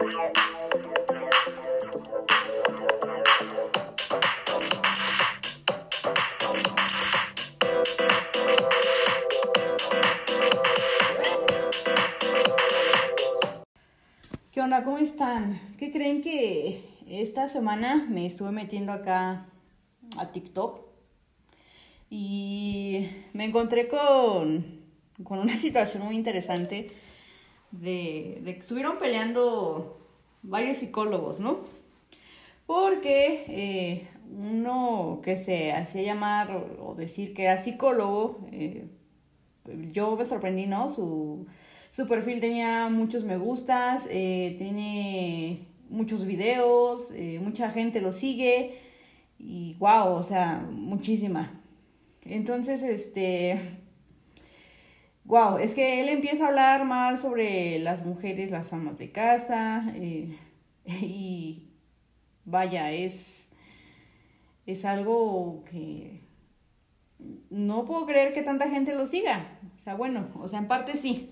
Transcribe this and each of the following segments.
¿Qué onda? ¿Cómo están? ¿Qué creen que esta semana me estuve metiendo acá a TikTok y me encontré con, con una situación muy interesante de, de, que estuvieron peleando varios psicólogos, ¿no? Porque eh, uno que se hacía llamar o decir que era psicólogo, eh, yo me sorprendí, ¿no? Su, su perfil tenía muchos me gustas, eh, tiene muchos videos, eh, mucha gente lo sigue y wow, o sea, muchísima. Entonces, este, wow, es que él empieza a hablar más sobre las mujeres, las amas de casa eh, y vaya, es, es algo que no puedo creer que tanta gente lo siga. O sea, bueno, o sea, en parte sí,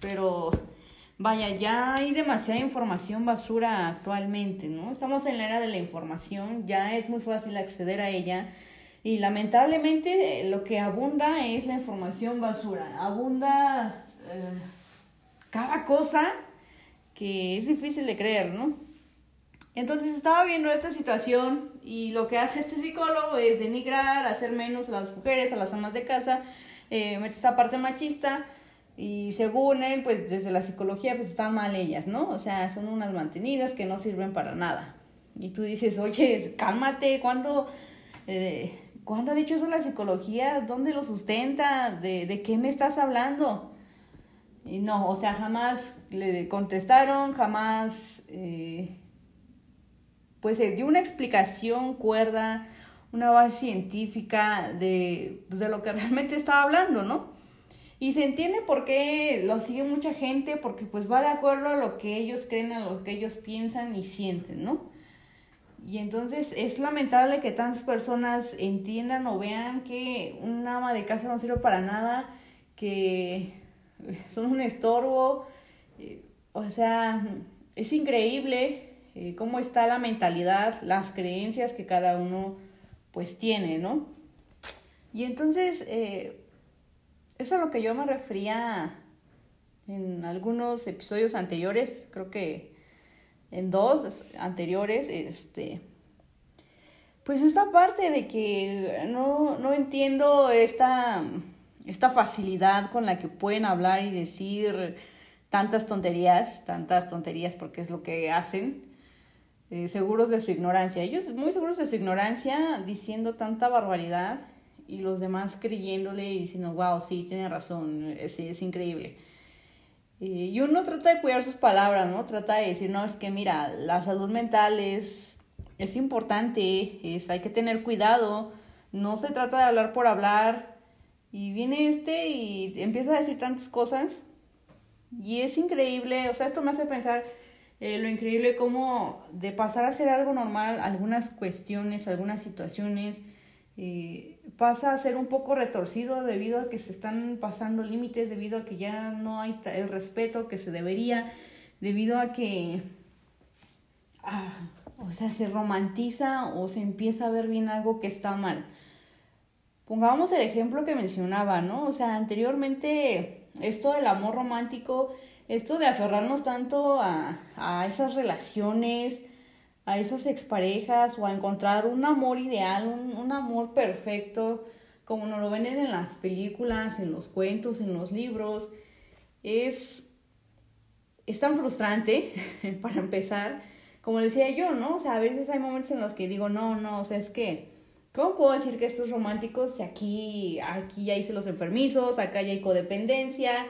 pero vaya, ya hay demasiada información basura actualmente, ¿no? Estamos en la era de la información, ya es muy fácil acceder a ella y lamentablemente lo que abunda es la información basura, abunda eh, cada cosa que es difícil de creer, ¿no? Entonces estaba viendo esta situación y lo que hace este psicólogo es denigrar, hacer menos a las mujeres, a las amas de casa, eh, esta parte machista y según él, pues desde la psicología, pues están mal ellas, ¿no? O sea, son unas mantenidas que no sirven para nada. Y tú dices, oye, cálmate, ¿cuándo, eh, ¿cuándo ha dicho eso la psicología? ¿Dónde lo sustenta? ¿De, de qué me estás hablando? Y no, o sea, jamás le contestaron, jamás, eh, pues dio una explicación cuerda, una base científica de, pues, de lo que realmente estaba hablando, ¿no? Y se entiende por qué lo sigue mucha gente, porque pues va de acuerdo a lo que ellos creen, a lo que ellos piensan y sienten, ¿no? Y entonces es lamentable que tantas personas entiendan o vean que un ama de casa no sirve para nada, que son un estorbo. O sea, es increíble eh, cómo está la mentalidad, las creencias que cada uno pues tiene, ¿no? Y entonces, eh, eso es a lo que yo me refería en algunos episodios anteriores, creo que en dos anteriores, este, pues esta parte de que no, no entiendo esta, esta facilidad con la que pueden hablar y decir tantas tonterías, tantas tonterías porque es lo que hacen, eh, seguros de su ignorancia. Ellos muy seguros de su ignorancia diciendo tanta barbaridad y los demás creyéndole y diciendo, wow, sí, tiene razón, es, es increíble. Y uno trata de cuidar sus palabras, ¿no? Trata de decir, no, es que mira, la salud mental es, es importante, es, hay que tener cuidado, no se trata de hablar por hablar. Y viene este y empieza a decir tantas cosas. Y es increíble, o sea, esto me hace pensar eh, lo increíble como de pasar a ser algo normal, algunas cuestiones, algunas situaciones, eh, pasa a ser un poco retorcido debido a que se están pasando límites, debido a que ya no hay el respeto que se debería, debido a que, ah, o sea, se romantiza o se empieza a ver bien algo que está mal. Pongamos el ejemplo que mencionaba, ¿no? O sea, anteriormente esto del amor romántico, esto de aferrarnos tanto a, a esas relaciones, a esas exparejas o a encontrar un amor ideal, un, amor perfecto, como nos lo ven en las películas, en los cuentos, en los libros, es, es tan frustrante para empezar, como decía yo, ¿no? O sea, a veces hay momentos en los que digo, no, no, o sea, es que, ¿cómo puedo decir que esto es romántico si aquí, aquí ya hice los enfermizos, acá ya hay codependencia,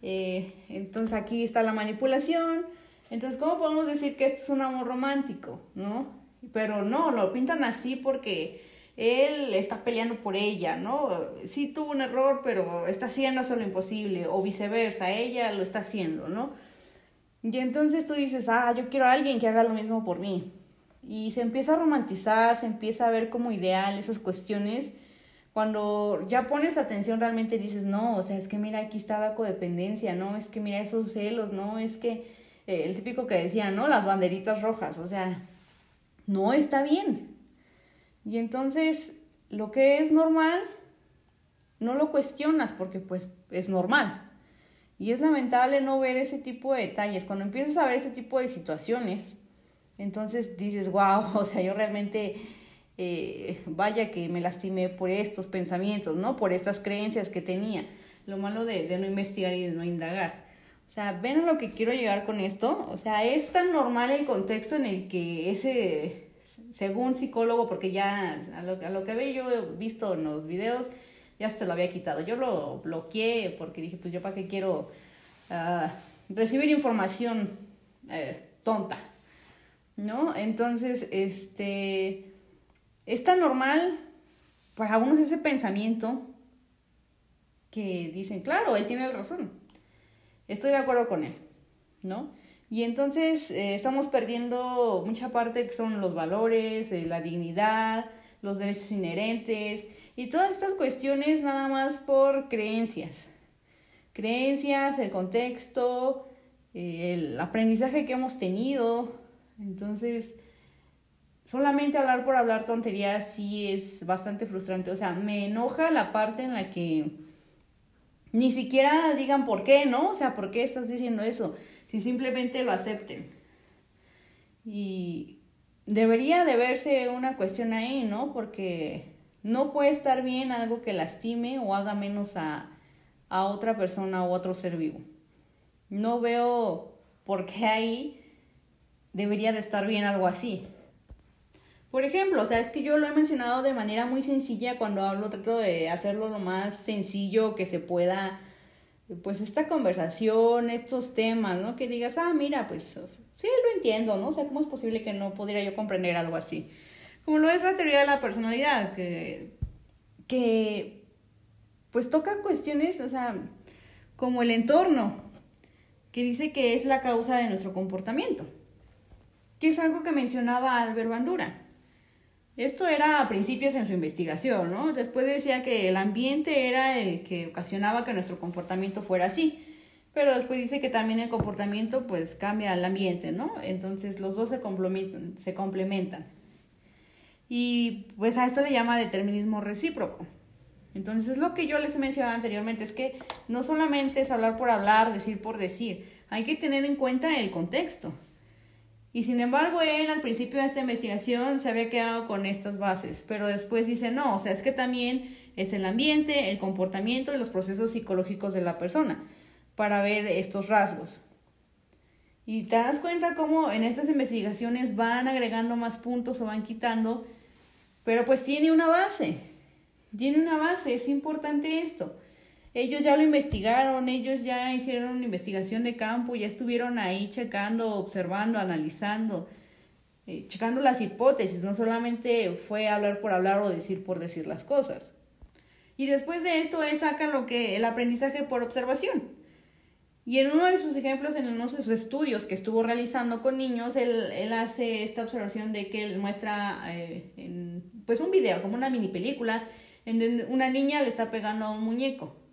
eh, entonces aquí está la manipulación, entonces, ¿cómo podemos decir que esto es un amor romántico, no? Pero no, lo pintan así porque él está peleando por ella, ¿no? Sí tuvo un error, pero está haciendo lo imposible, o viceversa, ella lo está haciendo, ¿no? Y entonces tú dices, ah, yo quiero a alguien que haga lo mismo por mí. Y se empieza a romantizar, se empieza a ver como ideal esas cuestiones. Cuando ya pones atención realmente dices, no, o sea, es que mira, aquí está la codependencia, ¿no? Es que mira esos celos, ¿no? Es que eh, el típico que decía, ¿no? Las banderitas rojas, o sea, no está bien. Y entonces, lo que es normal, no lo cuestionas porque pues es normal. Y es lamentable no ver ese tipo de detalles. Cuando empiezas a ver ese tipo de situaciones, entonces dices, wow, o sea, yo realmente, eh, vaya que me lastimé por estos pensamientos, ¿no? Por estas creencias que tenía. Lo malo de, de no investigar y de no indagar. O sea, ven a lo que quiero llegar con esto. O sea, es tan normal el contexto en el que ese, según psicólogo, porque ya a lo, a lo que había yo visto en los videos, ya se lo había quitado. Yo lo bloqueé porque dije, pues yo para qué quiero uh, recibir información eh, tonta, ¿no? Entonces, este, es tan normal para unos ese pensamiento que dicen, claro, él tiene razón. Estoy de acuerdo con él, ¿no? Y entonces eh, estamos perdiendo mucha parte que son los valores, eh, la dignidad, los derechos inherentes y todas estas cuestiones nada más por creencias. Creencias, el contexto, eh, el aprendizaje que hemos tenido. Entonces, solamente hablar por hablar tonterías sí es bastante frustrante. O sea, me enoja la parte en la que ni siquiera digan por qué, ¿no? O sea, ¿por qué estás diciendo eso? Si simplemente lo acepten. Y debería de verse una cuestión ahí, ¿no? Porque no puede estar bien algo que lastime o haga menos a, a otra persona o otro ser vivo. No veo por qué ahí debería de estar bien algo así. Por ejemplo, o sea, es que yo lo he mencionado de manera muy sencilla cuando hablo, trato de hacerlo lo más sencillo que se pueda, pues esta conversación, estos temas, ¿no? Que digas, ah, mira, pues sí, lo entiendo, ¿no? O sea, ¿cómo es posible que no pudiera yo comprender algo así? como lo es la teoría de la personalidad, que, que pues toca cuestiones, o sea, como el entorno, que dice que es la causa de nuestro comportamiento, que es algo que mencionaba Albert Bandura. Esto era a principios en su investigación, ¿no? Después decía que el ambiente era el que ocasionaba que nuestro comportamiento fuera así, pero después dice que también el comportamiento pues cambia al ambiente, ¿no? Entonces los dos se complementan. Se complementan. Y pues a esto le llama determinismo recíproco. Entonces lo que yo les he mencionado anteriormente es que no solamente es hablar por hablar, decir por decir, hay que tener en cuenta el contexto. Y sin embargo, él al principio de esta investigación se había quedado con estas bases, pero después dice, no, o sea, es que también es el ambiente, el comportamiento y los procesos psicológicos de la persona para ver estos rasgos. Y te das cuenta cómo en estas investigaciones van agregando más puntos o van quitando pero pues tiene una base, tiene una base, es importante esto. Ellos ya lo investigaron, ellos ya hicieron una investigación de campo, ya estuvieron ahí checando, observando, analizando, eh, checando las hipótesis, no solamente fue hablar por hablar o decir por decir las cosas. Y después de esto, él saca lo que el aprendizaje por observación. Y en uno de sus ejemplos, en uno de sus estudios que estuvo realizando con niños, él, él hace esta observación de que les muestra eh, en, pues un video, como una mini película, en una niña le está pegando a un muñeco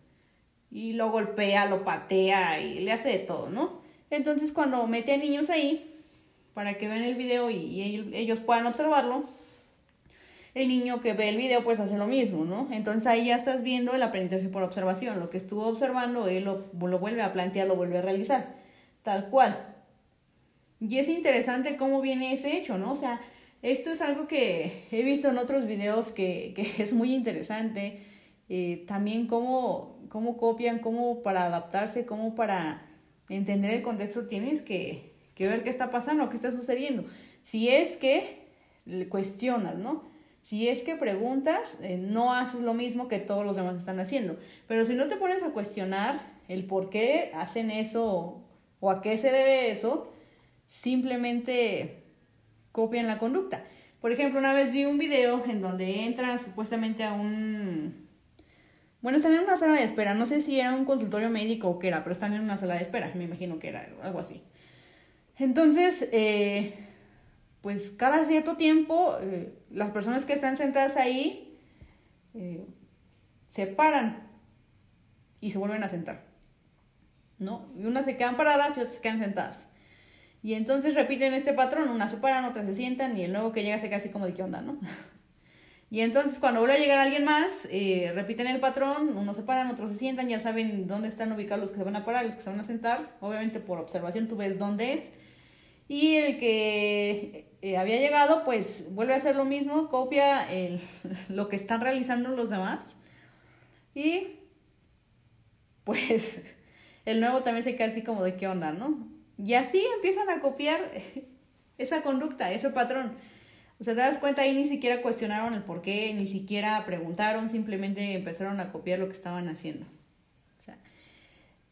y lo golpea, lo patea y le hace de todo, ¿no? Entonces cuando mete a niños ahí, para que vean el video y ellos puedan observarlo, el niño que ve el video pues hace lo mismo, ¿no? Entonces ahí ya estás viendo el aprendizaje por observación, lo que estuvo observando, él lo, lo vuelve a plantear, lo vuelve a realizar, tal cual. Y es interesante cómo viene ese hecho, ¿no? O sea, esto es algo que he visto en otros videos que, que es muy interesante. Eh, también cómo, cómo copian, cómo para adaptarse, cómo para entender el contexto tienes que, ver qué está pasando, qué está sucediendo. Si es que cuestionas, ¿no? Si es que preguntas, eh, no haces lo mismo que todos los demás están haciendo. Pero si no te pones a cuestionar el por qué hacen eso o a qué se debe eso, simplemente copian la conducta. Por ejemplo, una vez vi un video en donde entran supuestamente a un... Bueno, están en una sala de espera. No sé si era un consultorio médico o qué era, pero están en una sala de espera. Me imagino que era algo así. Entonces, eh, pues cada cierto tiempo eh, las personas que están sentadas ahí eh, se paran y se vuelven a sentar, ¿no? Y unas se quedan paradas y otras se quedan sentadas. Y entonces repiten este patrón, unas se paran, otras se sientan y el nuevo que llega se queda así como de qué onda, ¿no? Y entonces cuando vuelve a llegar alguien más, eh, repiten el patrón, unos se paran, otros se sientan, ya saben dónde están ubicados los que se van a parar, los que se van a sentar. Obviamente por observación tú ves dónde es. Y el que eh, había llegado, pues vuelve a hacer lo mismo, copia el, lo que están realizando los demás. Y pues el nuevo también se queda así como de qué onda, ¿no? Y así empiezan a copiar esa conducta, ese patrón. O sea, te das cuenta ahí ni siquiera cuestionaron el por qué, ni siquiera preguntaron, simplemente empezaron a copiar lo que estaban haciendo.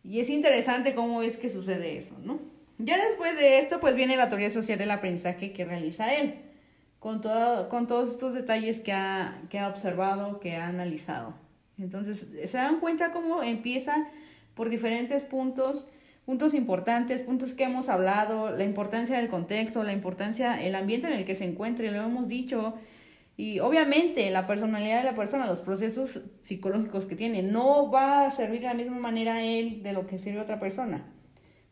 Y es interesante cómo es que sucede eso, ¿no? Ya después de esto, pues viene la teoría social del aprendizaje que realiza él, con, todo, con todos estos detalles que ha, que ha observado, que ha analizado. Entonces, se dan cuenta cómo empieza por diferentes puntos puntos importantes, puntos que hemos hablado, la importancia del contexto, la importancia, el ambiente en el que se encuentre, lo hemos dicho, y obviamente la personalidad de la persona, los procesos psicológicos que tiene, no va a servir de la misma manera a él de lo que sirve a otra persona.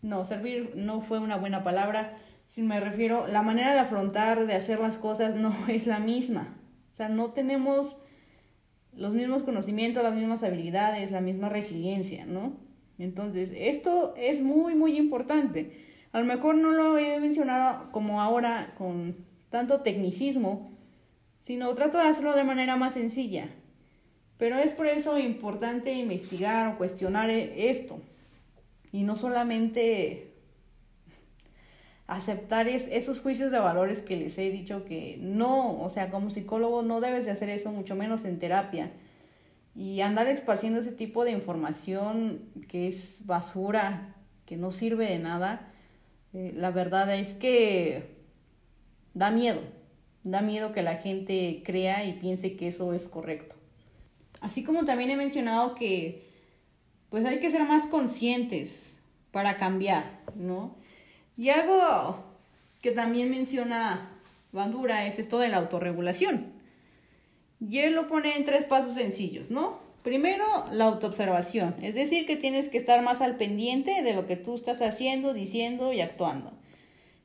No, servir no fue una buena palabra, si me refiero, la manera de afrontar, de hacer las cosas no es la misma. O sea, no tenemos los mismos conocimientos, las mismas habilidades, la misma resiliencia, ¿no? Entonces, esto es muy, muy importante. A lo mejor no lo he mencionado como ahora con tanto tecnicismo, sino trato de hacerlo de manera más sencilla. Pero es por eso importante investigar o cuestionar esto. Y no solamente aceptar esos juicios de valores que les he dicho que no, o sea, como psicólogo no debes de hacer eso, mucho menos en terapia y andar esparciendo ese tipo de información que es basura, que no sirve de nada, eh, la verdad es que da miedo, da miedo que la gente crea y piense que eso es correcto. Así como también he mencionado que pues hay que ser más conscientes para cambiar, ¿no? Y algo que también menciona Bandura es esto de la autorregulación. Y él lo pone en tres pasos sencillos, ¿no? Primero, la autoobservación, es decir, que tienes que estar más al pendiente de lo que tú estás haciendo, diciendo y actuando.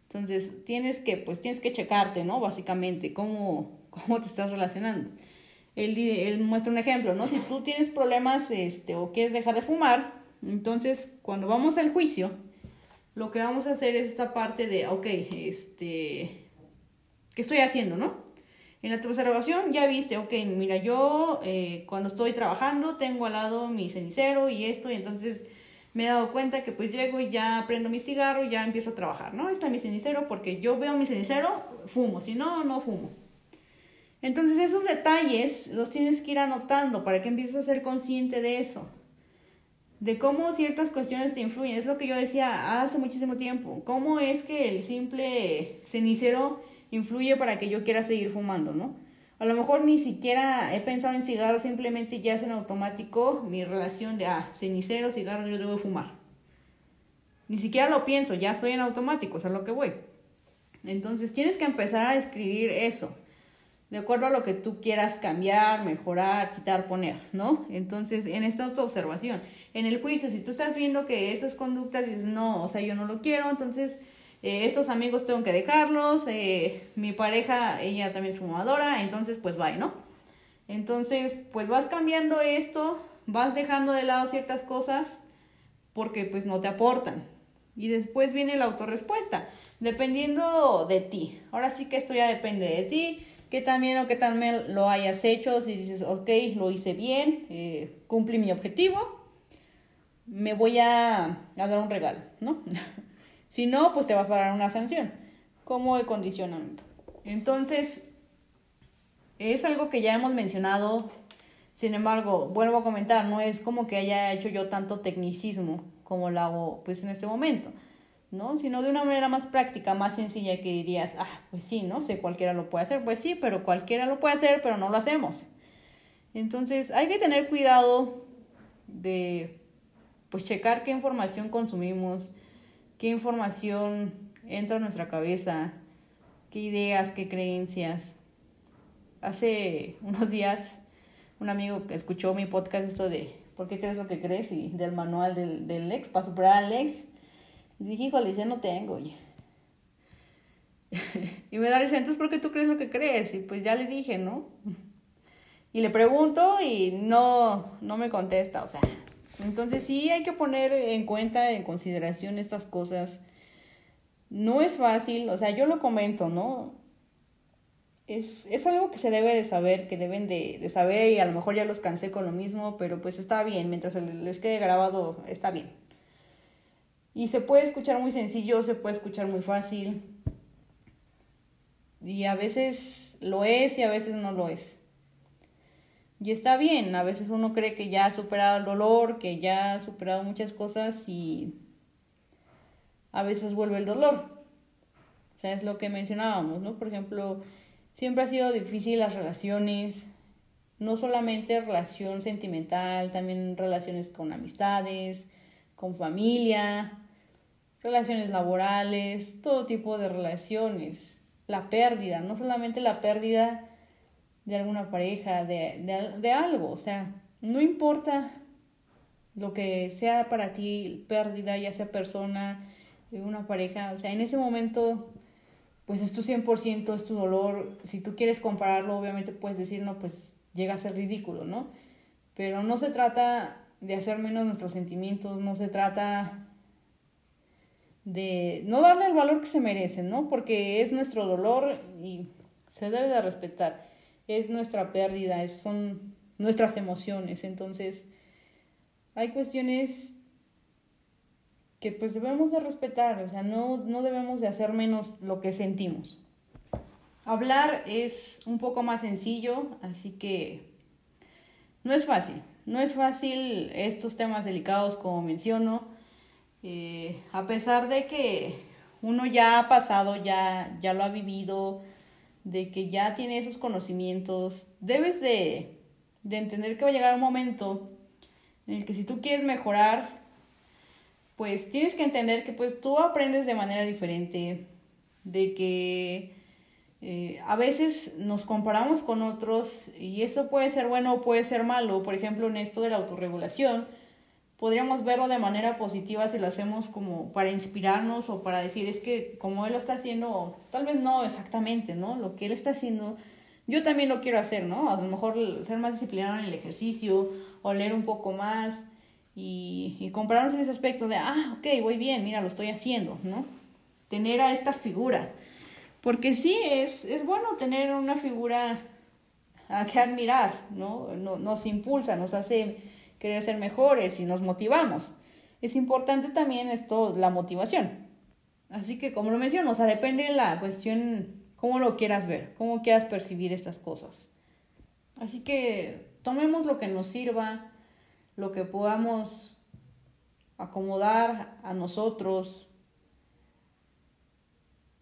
Entonces, tienes que, pues tienes que checarte, ¿no? Básicamente, cómo, cómo te estás relacionando. Él, él muestra un ejemplo, ¿no? Si tú tienes problemas este, o quieres dejar de fumar, entonces cuando vamos al juicio, lo que vamos a hacer es esta parte de, ok, este, ¿qué estoy haciendo, no? En la observación ya viste, ok, mira, yo eh, cuando estoy trabajando tengo al lado mi cenicero y esto, y entonces me he dado cuenta que pues llego y ya prendo mi cigarro y ya empiezo a trabajar, ¿no? Está mi cenicero porque yo veo mi cenicero, fumo, si no, no fumo. Entonces esos detalles los tienes que ir anotando para que empieces a ser consciente de eso, de cómo ciertas cuestiones te influyen. Es lo que yo decía hace muchísimo tiempo, cómo es que el simple cenicero influye para que yo quiera seguir fumando, ¿no? A lo mejor ni siquiera he pensado en cigarros, simplemente ya es en automático mi relación de, ah, cenicero, cigarro, yo debo fumar. Ni siquiera lo pienso, ya estoy en automático, es a lo que voy. Entonces tienes que empezar a escribir eso, de acuerdo a lo que tú quieras cambiar, mejorar, quitar, poner, ¿no? Entonces, en esta autoobservación, en el juicio, si tú estás viendo que estas conductas dices, no, o sea, yo no lo quiero, entonces eh, estos amigos tengo que dejarlos, eh, mi pareja, ella también es fumadora, entonces pues bye, ¿no? Entonces, pues vas cambiando esto, vas dejando de lado ciertas cosas porque pues no te aportan. Y después viene la autorrespuesta, dependiendo de ti. Ahora sí que esto ya depende de ti, que también o que también lo hayas hecho, si dices, ok, lo hice bien, eh, cumplí mi objetivo, me voy a, a dar un regalo, ¿no? Si no, pues te vas a dar una sanción como el condicionamiento. Entonces, es algo que ya hemos mencionado. Sin embargo, vuelvo a comentar, no es como que haya hecho yo tanto tecnicismo como lo hago pues en este momento, ¿no? Sino de una manera más práctica, más sencilla que dirías, ah, pues sí, ¿no? Sé cualquiera lo puede hacer, pues sí, pero cualquiera lo puede hacer, pero no lo hacemos. Entonces, hay que tener cuidado de pues checar qué información consumimos, qué información entra a nuestra cabeza, qué ideas, qué creencias. Hace unos días un amigo que escuchó mi podcast esto de ¿por qué crees lo que crees? y del manual del, del ex para superar al ex. Y dije, híjole, ya no tengo. Y me da risa, entonces, ¿por qué tú crees lo que crees? Y pues ya le dije, ¿no? Y le pregunto y no, no me contesta, o sea. Entonces sí hay que poner en cuenta, en consideración estas cosas. No es fácil, o sea, yo lo comento, ¿no? Es, es algo que se debe de saber, que deben de, de, saber y a lo mejor ya los cansé con lo mismo, pero pues está bien, mientras les quede grabado, está bien. Y se puede escuchar muy sencillo, se puede escuchar muy fácil. Y a veces lo es y a veces no lo es. Y está bien, a veces uno cree que ya ha superado el dolor, que ya ha superado muchas cosas y a veces vuelve el dolor. O sea, es lo que mencionábamos, ¿no? Por ejemplo, siempre ha sido difícil las relaciones, no solamente relación sentimental, también relaciones con amistades, con familia, relaciones laborales, todo tipo de relaciones. La pérdida, no solamente la pérdida de alguna pareja, de, de, de algo, o sea, no importa lo que sea para ti pérdida, ya sea persona, una pareja, o sea, en ese momento, pues es tu 100%, es tu dolor, si tú quieres compararlo, obviamente puedes decir, no, pues llega a ser ridículo, ¿no? Pero no se trata de hacer menos nuestros sentimientos, no se trata de no darle el valor que se merecen, ¿no? Porque es nuestro dolor y se debe de respetar es nuestra pérdida, son nuestras emociones. Entonces, hay cuestiones que pues debemos de respetar, o sea, no, no debemos de hacer menos lo que sentimos. Hablar es un poco más sencillo, así que no es fácil, no es fácil estos temas delicados como menciono, eh, a pesar de que uno ya ha pasado, ya, ya lo ha vivido, de que ya tiene esos conocimientos, debes de, de entender que va a llegar un momento en el que si tú quieres mejorar, pues tienes que entender que pues tú aprendes de manera diferente, de que eh, a veces nos comparamos con otros y eso puede ser bueno o puede ser malo, por ejemplo en esto de la autorregulación, podríamos verlo de manera positiva si lo hacemos como para inspirarnos o para decir, es que como él lo está haciendo, tal vez no exactamente, ¿no? Lo que él está haciendo, yo también lo quiero hacer, ¿no? A lo mejor ser más disciplinado en el ejercicio o leer un poco más y, y compararnos en ese aspecto de, ah, ok, voy bien, mira, lo estoy haciendo, ¿no? Tener a esta figura. Porque sí, es, es bueno tener una figura a que admirar, ¿no? no nos impulsa, nos hace querer ser mejores y nos motivamos. Es importante también esto, la motivación. Así que como lo menciono, o sea, depende de la cuestión, cómo lo quieras ver, cómo quieras percibir estas cosas. Así que tomemos lo que nos sirva, lo que podamos acomodar a nosotros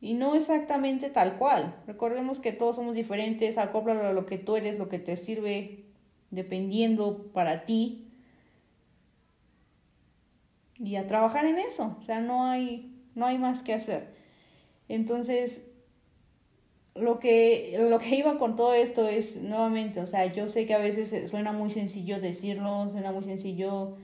y no exactamente tal cual. Recordemos que todos somos diferentes, acóplalo a lo que tú eres, lo que te sirve dependiendo para ti y a trabajar en eso. O sea, no hay, no hay más que hacer. Entonces, lo que, lo que iba con todo esto es, nuevamente, o sea, yo sé que a veces suena muy sencillo decirlo, suena muy sencillo,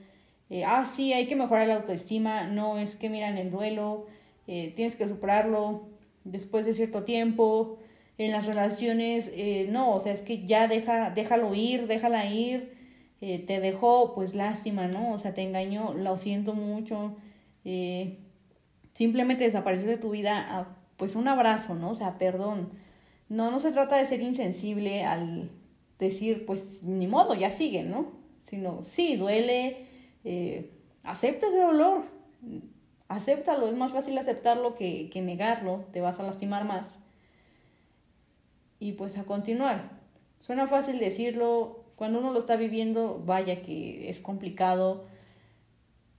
eh, ah, sí, hay que mejorar la autoestima, no, es que miran el duelo, eh, tienes que superarlo después de cierto tiempo, en las relaciones, eh, no, o sea, es que ya deja, déjalo ir, déjala ir, eh, te dejó, pues lástima, ¿no? O sea, te engañó, lo siento mucho, eh, simplemente desapareció de tu vida, ah, pues un abrazo, ¿no? O sea, perdón. No, no se trata de ser insensible al decir, pues ni modo, ya sigue, ¿no? Sino, sí, duele, eh, acepta ese dolor, acéptalo, es más fácil aceptarlo que, que negarlo, te vas a lastimar más. Y pues a continuar. Suena fácil decirlo, cuando uno lo está viviendo, vaya que es complicado.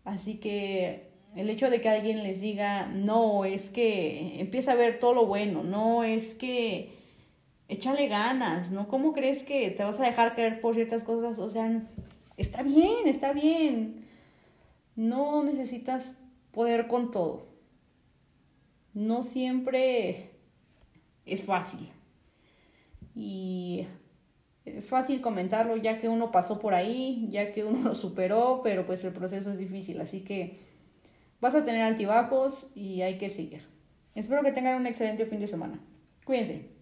Así que el hecho de que alguien les diga, no, es que empieza a ver todo lo bueno, no, es que échale ganas, ¿no? ¿Cómo crees que te vas a dejar caer por ciertas cosas? O sea, está bien, está bien. No necesitas poder con todo. No siempre es fácil. Y es fácil comentarlo ya que uno pasó por ahí, ya que uno lo superó, pero pues el proceso es difícil, así que vas a tener altibajos y hay que seguir. Espero que tengan un excelente fin de semana. Cuídense.